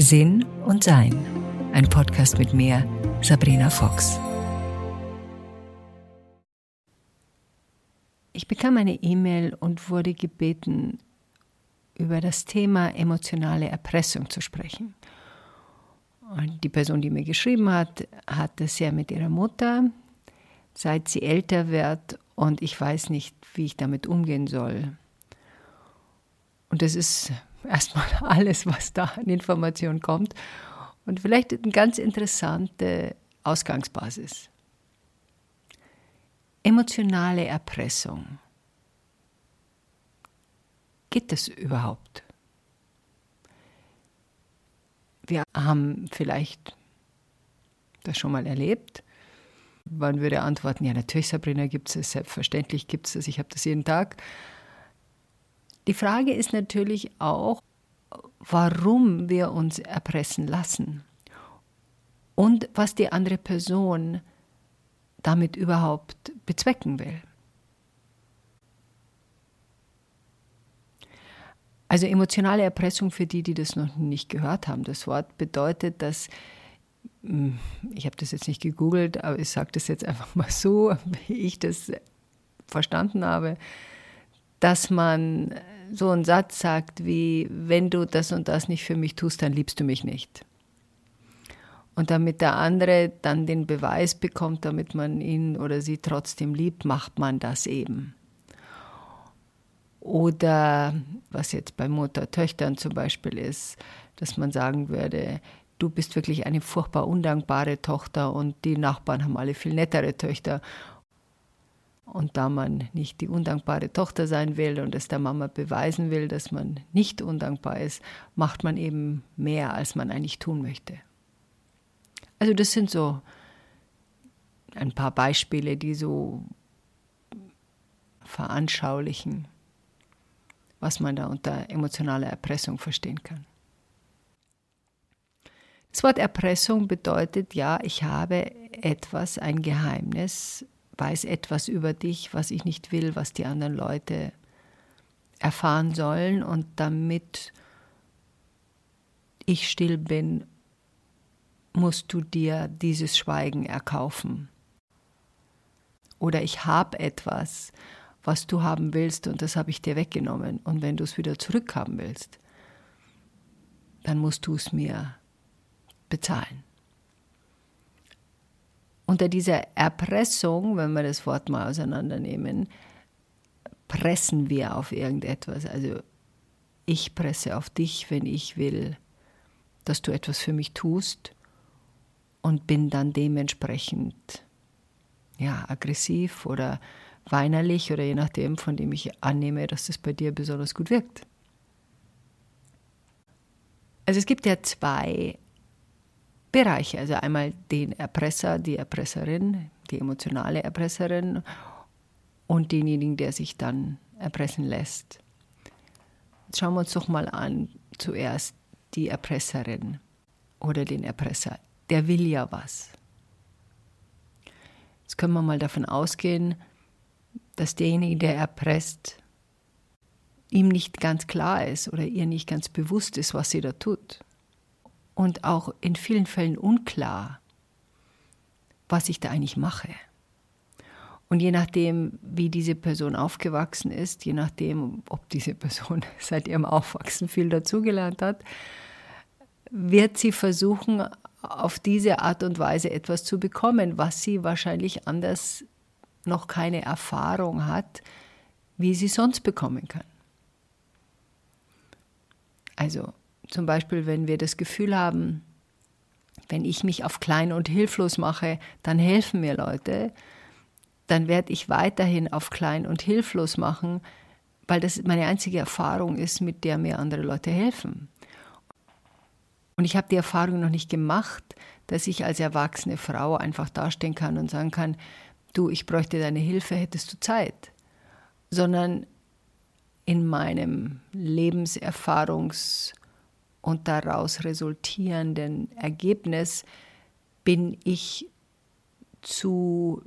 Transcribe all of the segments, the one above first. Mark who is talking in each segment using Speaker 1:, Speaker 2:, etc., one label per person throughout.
Speaker 1: Sinn und Sein. Ein Podcast mit mir, Sabrina Fox. Ich bekam eine E-Mail und wurde gebeten, über das Thema emotionale Erpressung zu sprechen. Und die Person, die mir geschrieben hat, hat es ja mit ihrer Mutter, seit sie älter wird und ich weiß nicht, wie ich damit umgehen soll. Und das ist erstmal alles, was da an Informationen kommt. Und vielleicht eine ganz interessante Ausgangsbasis. Emotionale Erpressung. Geht das überhaupt? Wir haben vielleicht das schon mal erlebt. Man würde antworten, ja natürlich Sabrina gibt es, selbstverständlich gibt es das, ich habe das jeden Tag. Die Frage ist natürlich auch, warum wir uns erpressen lassen und was die andere Person damit überhaupt bezwecken will. Also emotionale Erpressung für die, die das noch nicht gehört haben. Das Wort bedeutet, dass, hm, ich habe das jetzt nicht gegoogelt, aber ich sage das jetzt einfach mal so, wie ich das verstanden habe, dass man so einen Satz sagt wie, wenn du das und das nicht für mich tust, dann liebst du mich nicht. Und damit der andere dann den Beweis bekommt, damit man ihn oder sie trotzdem liebt, macht man das eben. Oder was jetzt bei Mutter-Töchtern zum Beispiel ist, dass man sagen würde, du bist wirklich eine furchtbar undankbare Tochter und die Nachbarn haben alle viel nettere Töchter und da man nicht die undankbare Tochter sein will und es der Mama beweisen will, dass man nicht undankbar ist, macht man eben mehr, als man eigentlich tun möchte. Also das sind so ein paar Beispiele, die so veranschaulichen, was man da unter emotionaler Erpressung verstehen kann. Das Wort Erpressung bedeutet ja, ich habe etwas, ein Geheimnis weiß etwas über dich, was ich nicht will, was die anderen Leute erfahren sollen. Und damit ich still bin, musst du dir dieses Schweigen erkaufen. Oder ich habe etwas, was du haben willst und das habe ich dir weggenommen. Und wenn du es wieder zurückhaben willst, dann musst du es mir bezahlen unter dieser Erpressung, wenn wir das Wort mal auseinandernehmen, pressen wir auf irgendetwas. Also ich presse auf dich, wenn ich will, dass du etwas für mich tust und bin dann dementsprechend ja, aggressiv oder weinerlich oder je nachdem, von dem ich annehme, dass das bei dir besonders gut wirkt. Also es gibt ja zwei Bereiche. Also einmal den Erpresser, die Erpresserin, die emotionale Erpresserin und denjenigen, der sich dann erpressen lässt. Jetzt schauen wir uns doch mal an, zuerst die Erpresserin oder den Erpresser. Der will ja was. Jetzt können wir mal davon ausgehen, dass derjenige, der erpresst, ihm nicht ganz klar ist oder ihr nicht ganz bewusst ist, was sie da tut und auch in vielen Fällen unklar, was ich da eigentlich mache. Und je nachdem, wie diese Person aufgewachsen ist, je nachdem, ob diese Person seit ihrem Aufwachsen viel dazugelernt hat, wird sie versuchen, auf diese Art und Weise etwas zu bekommen, was sie wahrscheinlich anders noch keine Erfahrung hat, wie sie sonst bekommen kann. Also zum Beispiel, wenn wir das Gefühl haben, wenn ich mich auf klein und hilflos mache, dann helfen mir Leute, dann werde ich weiterhin auf klein und hilflos machen, weil das meine einzige Erfahrung ist, mit der mir andere Leute helfen. Und ich habe die Erfahrung noch nicht gemacht, dass ich als erwachsene Frau einfach dastehen kann und sagen kann, du, ich bräuchte deine Hilfe, hättest du Zeit. Sondern in meinem Lebenserfahrungs- und daraus resultierenden Ergebnis bin ich zu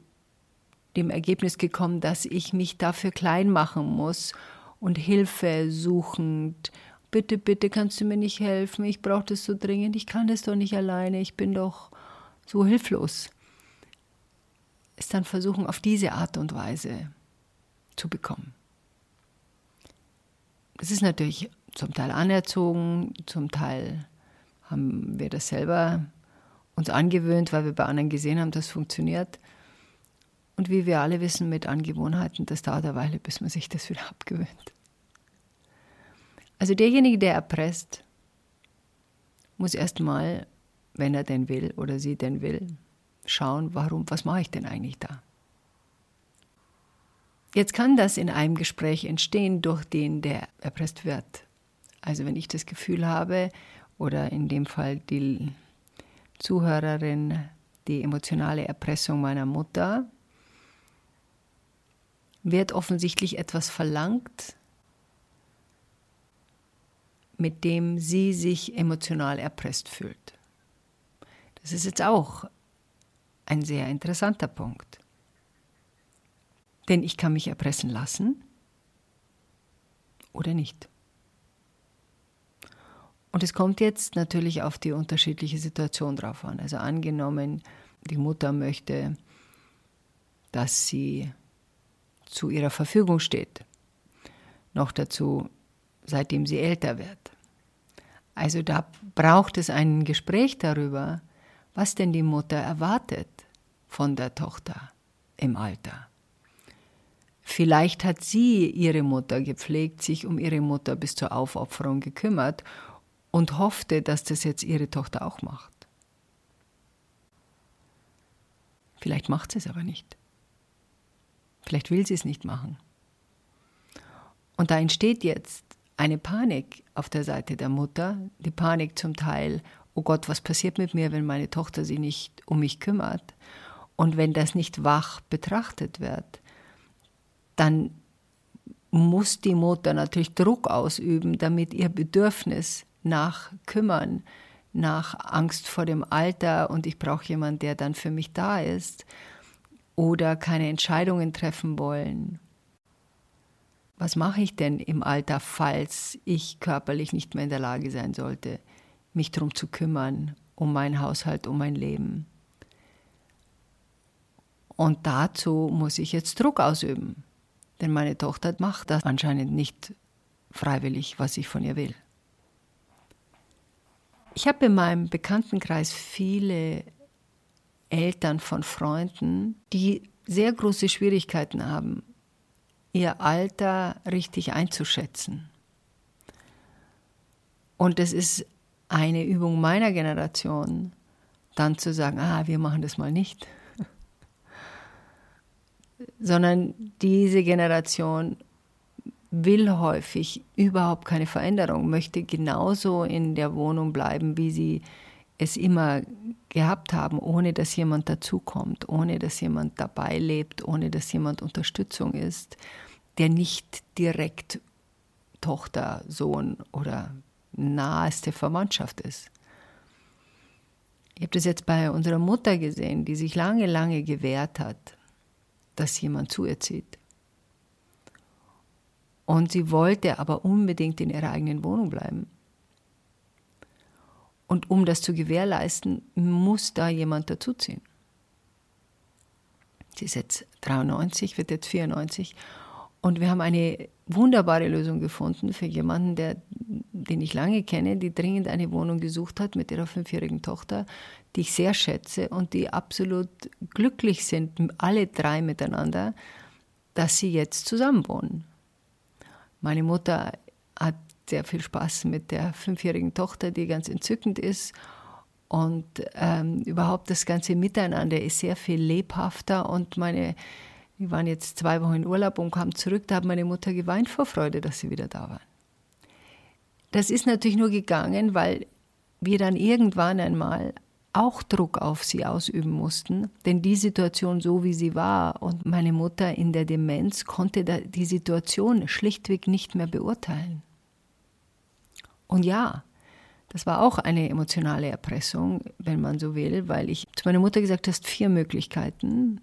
Speaker 1: dem Ergebnis gekommen, dass ich mich dafür klein machen muss und Hilfe suchend bitte, bitte kannst du mir nicht helfen, ich brauche das so dringend, ich kann das doch nicht alleine, ich bin doch so hilflos. Es dann versuchen, auf diese Art und Weise zu bekommen. Das ist natürlich zum Teil anerzogen, zum Teil haben wir das selber uns angewöhnt, weil wir bei anderen gesehen haben, das funktioniert. Und wie wir alle wissen, mit Angewohnheiten, das dauert eine Weile, bis man sich das wieder abgewöhnt. Also derjenige, der erpresst, muss erstmal, wenn er denn will oder sie denn will, schauen, warum, was mache ich denn eigentlich da? Jetzt kann das in einem Gespräch entstehen, durch den der erpresst wird. Also wenn ich das Gefühl habe, oder in dem Fall die Zuhörerin, die emotionale Erpressung meiner Mutter, wird offensichtlich etwas verlangt, mit dem sie sich emotional erpresst fühlt. Das ist jetzt auch ein sehr interessanter Punkt. Denn ich kann mich erpressen lassen oder nicht. Und es kommt jetzt natürlich auf die unterschiedliche Situation drauf an. Also angenommen, die Mutter möchte, dass sie zu ihrer Verfügung steht. Noch dazu, seitdem sie älter wird. Also da braucht es ein Gespräch darüber, was denn die Mutter erwartet von der Tochter im Alter. Vielleicht hat sie ihre Mutter gepflegt, sich um ihre Mutter bis zur Aufopferung gekümmert und hoffte, dass das jetzt ihre Tochter auch macht. Vielleicht macht sie es aber nicht. Vielleicht will sie es nicht machen. Und da entsteht jetzt eine Panik auf der Seite der Mutter, die Panik zum Teil, oh Gott, was passiert mit mir, wenn meine Tochter sich nicht um mich kümmert? Und wenn das nicht wach betrachtet wird, dann muss die Mutter natürlich Druck ausüben, damit ihr Bedürfnis nach Kümmern, nach Angst vor dem Alter und ich brauche jemanden, der dann für mich da ist, oder keine Entscheidungen treffen wollen. Was mache ich denn im Alter, falls ich körperlich nicht mehr in der Lage sein sollte, mich darum zu kümmern, um meinen Haushalt, um mein Leben? Und dazu muss ich jetzt Druck ausüben. Denn meine Tochter macht das anscheinend nicht freiwillig, was ich von ihr will. Ich habe in meinem Bekanntenkreis viele Eltern von Freunden, die sehr große Schwierigkeiten haben, ihr Alter richtig einzuschätzen. Und es ist eine Übung meiner Generation, dann zu sagen, ah, wir machen das mal nicht sondern diese Generation will häufig überhaupt keine Veränderung, möchte genauso in der Wohnung bleiben, wie sie es immer gehabt haben, ohne dass jemand dazukommt, ohne dass jemand dabei lebt, ohne dass jemand Unterstützung ist, der nicht direkt Tochter, Sohn oder naheste Verwandtschaft ist. Ich habe das jetzt bei unserer Mutter gesehen, die sich lange, lange gewehrt hat, dass jemand zu ihr zieht. Und sie wollte aber unbedingt in ihrer eigenen Wohnung bleiben. Und um das zu gewährleisten, muss da jemand dazuziehen. Sie ist jetzt 93, wird jetzt 94. Und wir haben eine wunderbare Lösung gefunden für jemanden, der, den ich lange kenne, die dringend eine Wohnung gesucht hat mit ihrer fünfjährigen Tochter, die ich sehr schätze und die absolut glücklich sind, alle drei miteinander, dass sie jetzt zusammenwohnen. Meine Mutter hat sehr viel Spaß mit der fünfjährigen Tochter, die ganz entzückend ist. Und ähm, überhaupt das ganze Miteinander ist sehr viel lebhafter. Und meine, wir waren jetzt zwei Wochen in Urlaub und kamen zurück, da hat meine Mutter geweint vor Freude, dass sie wieder da waren. Das ist natürlich nur gegangen, weil wir dann irgendwann einmal auch Druck auf sie ausüben mussten, denn die Situation so wie sie war und meine Mutter in der Demenz konnte die Situation schlichtweg nicht mehr beurteilen. Und ja, das war auch eine emotionale Erpressung, wenn man so will, weil ich zu meiner Mutter gesagt habe, vier Möglichkeiten.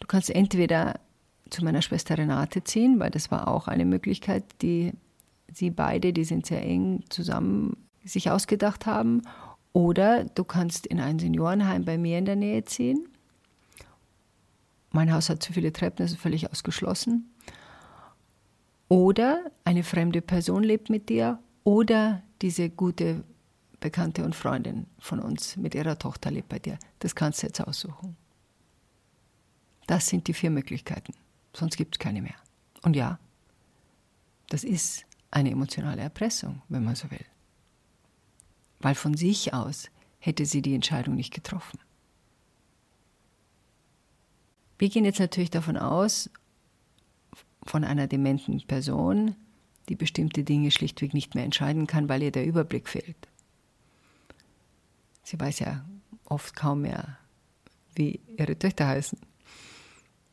Speaker 1: Du kannst entweder zu meiner Schwester Renate ziehen, weil das war auch eine Möglichkeit, die sie beide, die sind sehr eng zusammen sich ausgedacht haben. Oder du kannst in ein Seniorenheim bei mir in der Nähe ziehen. Mein Haus hat zu viele Treppen, ist völlig ausgeschlossen. Oder eine fremde Person lebt mit dir oder diese gute Bekannte und Freundin von uns mit ihrer Tochter lebt bei dir. Das kannst du jetzt aussuchen. Das sind die vier Möglichkeiten. Sonst gibt es keine mehr. Und ja, das ist eine emotionale Erpressung, wenn man so will. Weil von sich aus hätte sie die Entscheidung nicht getroffen. Wir gehen jetzt natürlich davon aus, von einer dementen Person, die bestimmte Dinge schlichtweg nicht mehr entscheiden kann, weil ihr der Überblick fehlt. Sie weiß ja oft kaum mehr, wie ihre Töchter heißen.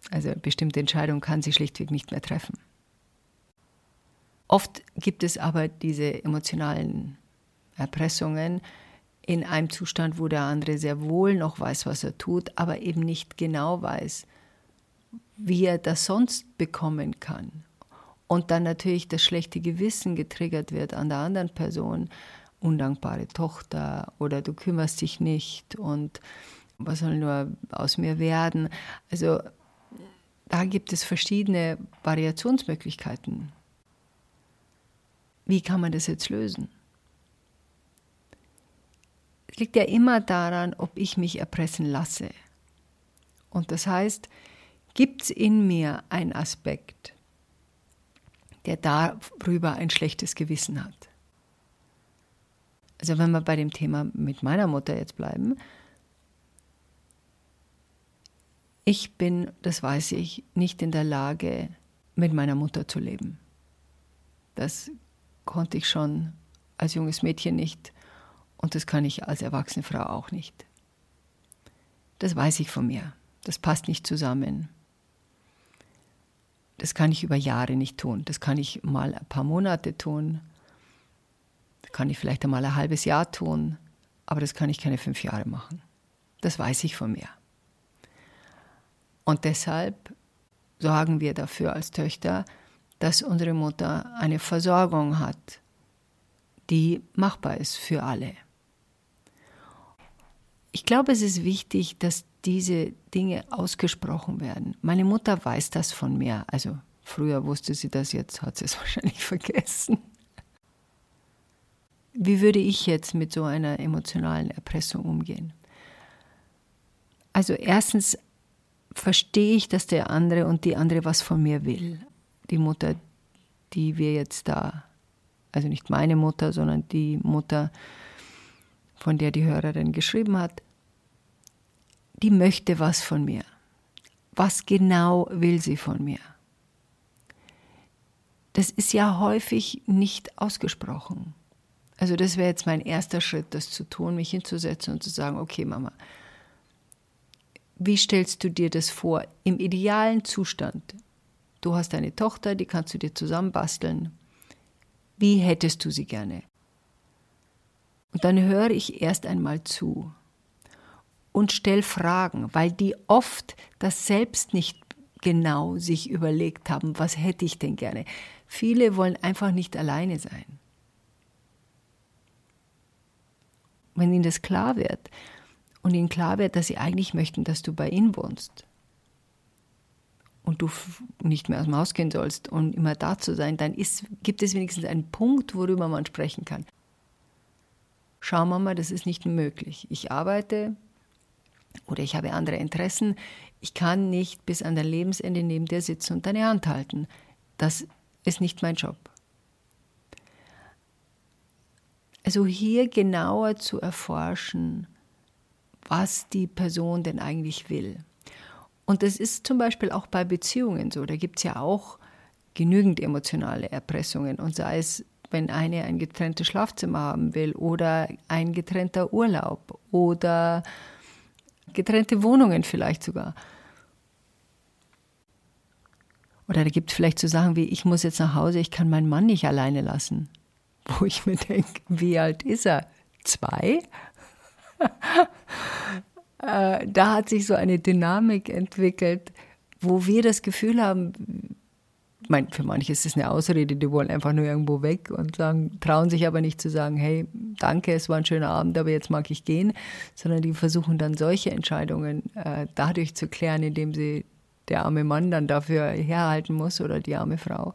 Speaker 1: Also bestimmte Entscheidungen kann sie schlichtweg nicht mehr treffen. Oft gibt es aber diese emotionalen Erpressungen in einem Zustand, wo der andere sehr wohl noch weiß, was er tut, aber eben nicht genau weiß, wie er das sonst bekommen kann. Und dann natürlich das schlechte Gewissen getriggert wird an der anderen Person, undankbare Tochter oder du kümmerst dich nicht und was soll nur aus mir werden. Also da gibt es verschiedene Variationsmöglichkeiten. Wie kann man das jetzt lösen? Es liegt ja immer daran, ob ich mich erpressen lasse. Und das heißt, gibt es in mir einen Aspekt, der darüber ein schlechtes Gewissen hat. Also wenn wir bei dem Thema mit meiner Mutter jetzt bleiben, ich bin, das weiß ich, nicht in der Lage, mit meiner Mutter zu leben. Das konnte ich schon als junges Mädchen nicht und das kann ich als erwachsene Frau auch nicht. Das weiß ich von mir. Das passt nicht zusammen. Das kann ich über Jahre nicht tun. Das kann ich mal ein paar Monate tun. Das kann ich vielleicht einmal ein halbes Jahr tun. Aber das kann ich keine fünf Jahre machen. Das weiß ich von mir. Und deshalb sorgen wir dafür als Töchter, dass unsere Mutter eine Versorgung hat, die machbar ist für alle. Ich glaube, es ist wichtig, dass diese Dinge ausgesprochen werden. Meine Mutter weiß das von mir. Also früher wusste sie das, jetzt hat sie es wahrscheinlich vergessen. Wie würde ich jetzt mit so einer emotionalen Erpressung umgehen? Also erstens verstehe ich, dass der andere und die andere was von mir will. Die Mutter, die wir jetzt da, also nicht meine Mutter, sondern die Mutter, von der die Hörerin geschrieben hat, die möchte was von mir. Was genau will sie von mir? Das ist ja häufig nicht ausgesprochen. Also das wäre jetzt mein erster Schritt, das zu tun, mich hinzusetzen und zu sagen, okay Mama, wie stellst du dir das vor im idealen Zustand? Du hast eine Tochter, die kannst du dir zusammenbasteln. Wie hättest du sie gerne? Und dann höre ich erst einmal zu und stell Fragen, weil die oft das selbst nicht genau sich überlegt haben, was hätte ich denn gerne. Viele wollen einfach nicht alleine sein. Wenn ihnen das klar wird und ihnen klar wird, dass sie eigentlich möchten, dass du bei ihnen wohnst und du nicht mehr aus dem Haus gehen sollst und immer da zu sein, dann ist, gibt es wenigstens einen Punkt, worüber man sprechen kann. Schau mal, das ist nicht möglich. Ich arbeite, oder ich habe andere Interessen. Ich kann nicht bis an dein Lebensende neben dir sitzen und deine Hand halten. Das ist nicht mein Job. Also hier genauer zu erforschen, was die Person denn eigentlich will. Und das ist zum Beispiel auch bei Beziehungen so. Da gibt es ja auch genügend emotionale Erpressungen. Und sei es, wenn eine ein getrenntes Schlafzimmer haben will oder ein getrennter Urlaub oder getrennte Wohnungen vielleicht sogar. Oder da gibt es vielleicht so Sachen wie, ich muss jetzt nach Hause, ich kann meinen Mann nicht alleine lassen. Wo ich mir denke, wie alt ist er? Zwei? Äh, da hat sich so eine Dynamik entwickelt, wo wir das Gefühl haben, mein, für manche ist es eine Ausrede, die wollen einfach nur irgendwo weg und sagen, trauen sich aber nicht zu sagen, hey, danke, es war ein schöner Abend, aber jetzt mag ich gehen, sondern die versuchen dann solche Entscheidungen äh, dadurch zu klären, indem sie der arme Mann dann dafür herhalten muss oder die arme Frau.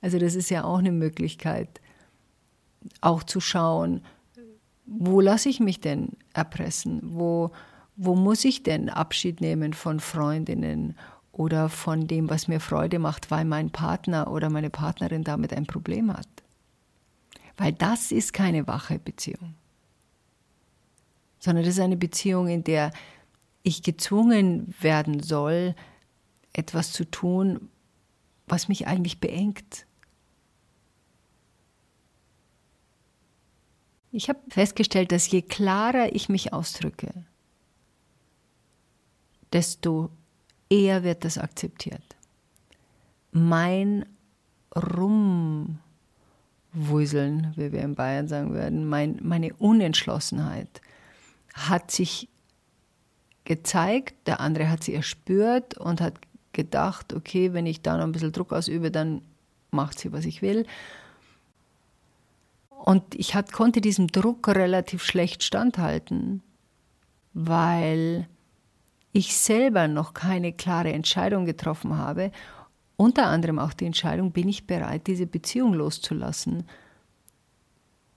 Speaker 1: Also das ist ja auch eine Möglichkeit, auch zu schauen, wo lasse ich mich denn erpressen? Wo, wo muss ich denn Abschied nehmen von Freundinnen oder von dem, was mir Freude macht, weil mein Partner oder meine Partnerin damit ein Problem hat? Weil das ist keine wache Beziehung, sondern das ist eine Beziehung, in der ich gezwungen werden soll, etwas zu tun, was mich eigentlich beengt. Ich habe festgestellt, dass je klarer ich mich ausdrücke, desto eher wird das akzeptiert. Mein Rumwuseln, wie wir in Bayern sagen würden, mein, meine Unentschlossenheit hat sich gezeigt, der andere hat sie erspürt und hat gedacht, okay, wenn ich da noch ein bisschen Druck ausübe, dann macht sie, was ich will. Und ich hat, konnte diesem Druck relativ schlecht standhalten, weil ich selber noch keine klare Entscheidung getroffen habe. Unter anderem auch die Entscheidung, bin ich bereit, diese Beziehung loszulassen,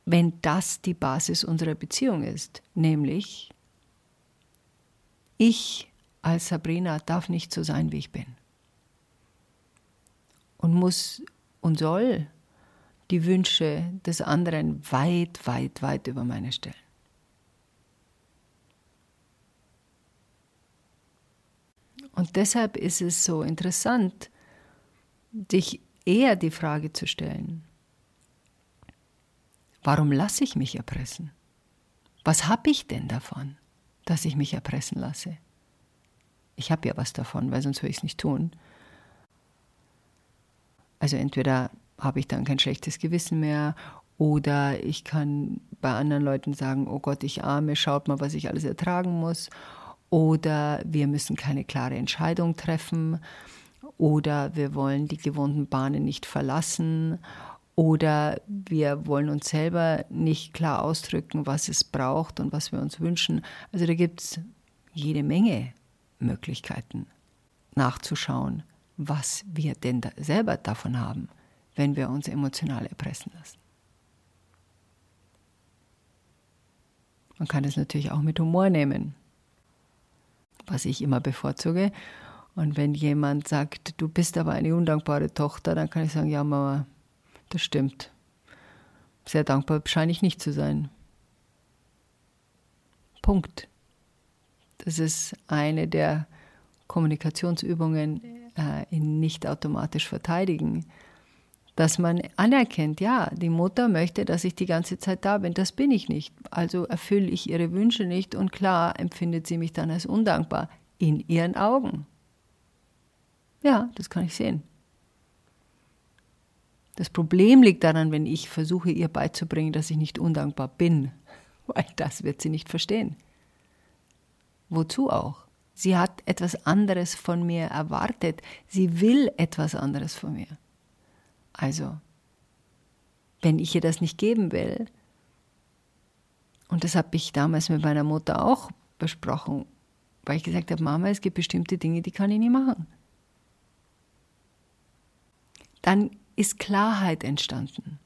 Speaker 1: wenn das die Basis unserer Beziehung ist, nämlich ich als Sabrina darf nicht so sein, wie ich bin. Und muss und soll die Wünsche des anderen weit, weit, weit über meine stellen. Und deshalb ist es so interessant, dich eher die Frage zu stellen, warum lasse ich mich erpressen? Was habe ich denn davon, dass ich mich erpressen lasse? Ich habe ja was davon, weil sonst würde ich es nicht tun. Also entweder habe ich dann kein schlechtes Gewissen mehr oder ich kann bei anderen Leuten sagen, oh Gott, ich arme, schaut mal, was ich alles ertragen muss. Oder wir müssen keine klare Entscheidung treffen. Oder wir wollen die gewohnten Bahnen nicht verlassen. Oder wir wollen uns selber nicht klar ausdrücken, was es braucht und was wir uns wünschen. Also da gibt es jede Menge Möglichkeiten nachzuschauen, was wir denn da selber davon haben wenn wir uns emotional erpressen lassen. Man kann es natürlich auch mit Humor nehmen, was ich immer bevorzuge. Und wenn jemand sagt, du bist aber eine undankbare Tochter, dann kann ich sagen, ja Mama, das stimmt. Sehr dankbar scheine ich nicht zu sein. Punkt. Das ist eine der Kommunikationsübungen äh, in nicht automatisch verteidigen dass man anerkennt, ja, die Mutter möchte, dass ich die ganze Zeit da bin. Das bin ich nicht. Also erfülle ich ihre Wünsche nicht und klar empfindet sie mich dann als undankbar in ihren Augen. Ja, das kann ich sehen. Das Problem liegt daran, wenn ich versuche, ihr beizubringen, dass ich nicht undankbar bin, weil das wird sie nicht verstehen. Wozu auch? Sie hat etwas anderes von mir erwartet. Sie will etwas anderes von mir. Also, wenn ich ihr das nicht geben will, und das habe ich damals mit meiner Mutter auch besprochen, weil ich gesagt habe, Mama, es gibt bestimmte Dinge, die kann ich nicht machen. Dann ist Klarheit entstanden.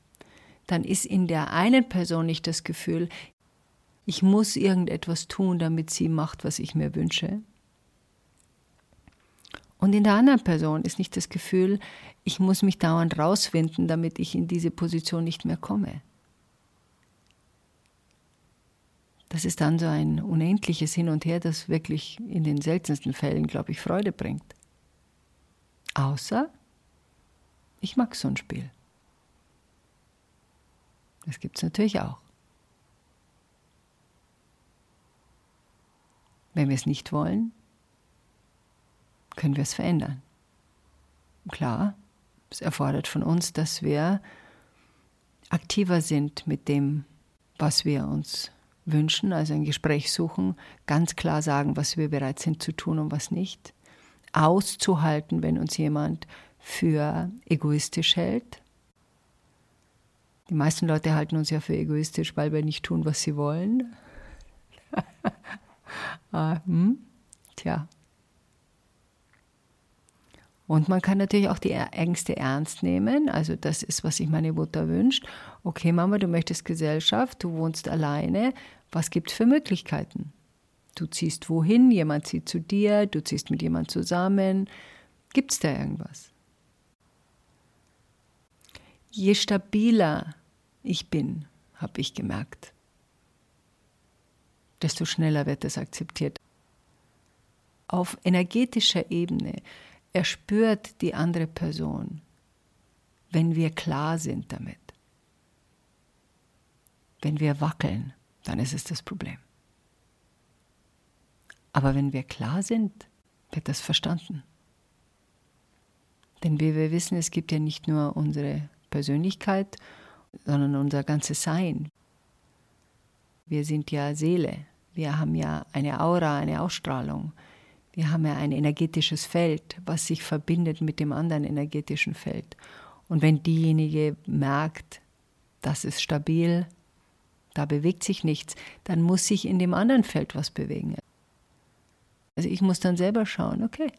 Speaker 1: Dann ist in der einen Person nicht das Gefühl, ich muss irgendetwas tun, damit sie macht, was ich mir wünsche, und in der anderen Person ist nicht das Gefühl, ich muss mich dauernd rausfinden, damit ich in diese Position nicht mehr komme. Das ist dann so ein unendliches Hin und Her, das wirklich in den seltensten Fällen, glaube ich, Freude bringt. Außer, ich mag so ein Spiel. Das gibt es natürlich auch. Wenn wir es nicht wollen, können wir es verändern. Klar, es erfordert von uns, dass wir aktiver sind mit dem, was wir uns wünschen, also ein Gespräch suchen, ganz klar sagen, was wir bereit sind zu tun und was nicht. Auszuhalten, wenn uns jemand für egoistisch hält. Die meisten Leute halten uns ja für egoistisch, weil wir nicht tun, was sie wollen. ah, hm? Tja. Und man kann natürlich auch die Ängste ernst nehmen. Also das ist, was sich meine Mutter wünscht. Okay, Mama, du möchtest Gesellschaft, du wohnst alleine. Was gibt es für Möglichkeiten? Du ziehst wohin, jemand zieht zu dir, du ziehst mit jemand zusammen. Gibt es da irgendwas? Je stabiler ich bin, habe ich gemerkt, desto schneller wird es akzeptiert. Auf energetischer Ebene erspürt die andere Person, wenn wir klar sind damit. Wenn wir wackeln, dann ist es das Problem. Aber wenn wir klar sind, wird das verstanden. Denn wie wir wissen, es gibt ja nicht nur unsere Persönlichkeit, sondern unser ganzes Sein. Wir sind ja Seele. Wir haben ja eine Aura, eine Ausstrahlung. Wir haben ja ein energetisches Feld, was sich verbindet mit dem anderen energetischen Feld. Und wenn diejenige merkt, das ist stabil, da bewegt sich nichts, dann muss sich in dem anderen Feld was bewegen. Also ich muss dann selber schauen, okay,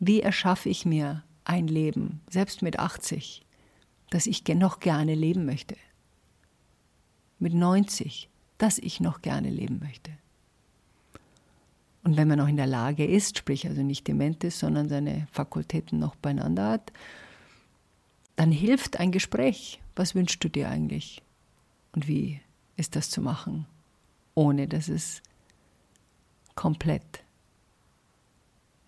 Speaker 1: wie erschaffe ich mir ein Leben, selbst mit 80, das ich noch gerne leben möchte. Mit 90, das ich noch gerne leben möchte. Und wenn man noch in der Lage ist, sprich also nicht dement ist, sondern seine Fakultäten noch beieinander hat, dann hilft ein Gespräch. Was wünschst du dir eigentlich? Und wie ist das zu machen, ohne dass es komplett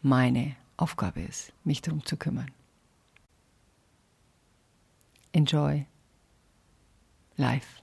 Speaker 1: meine Aufgabe ist, mich darum zu kümmern. Enjoy life.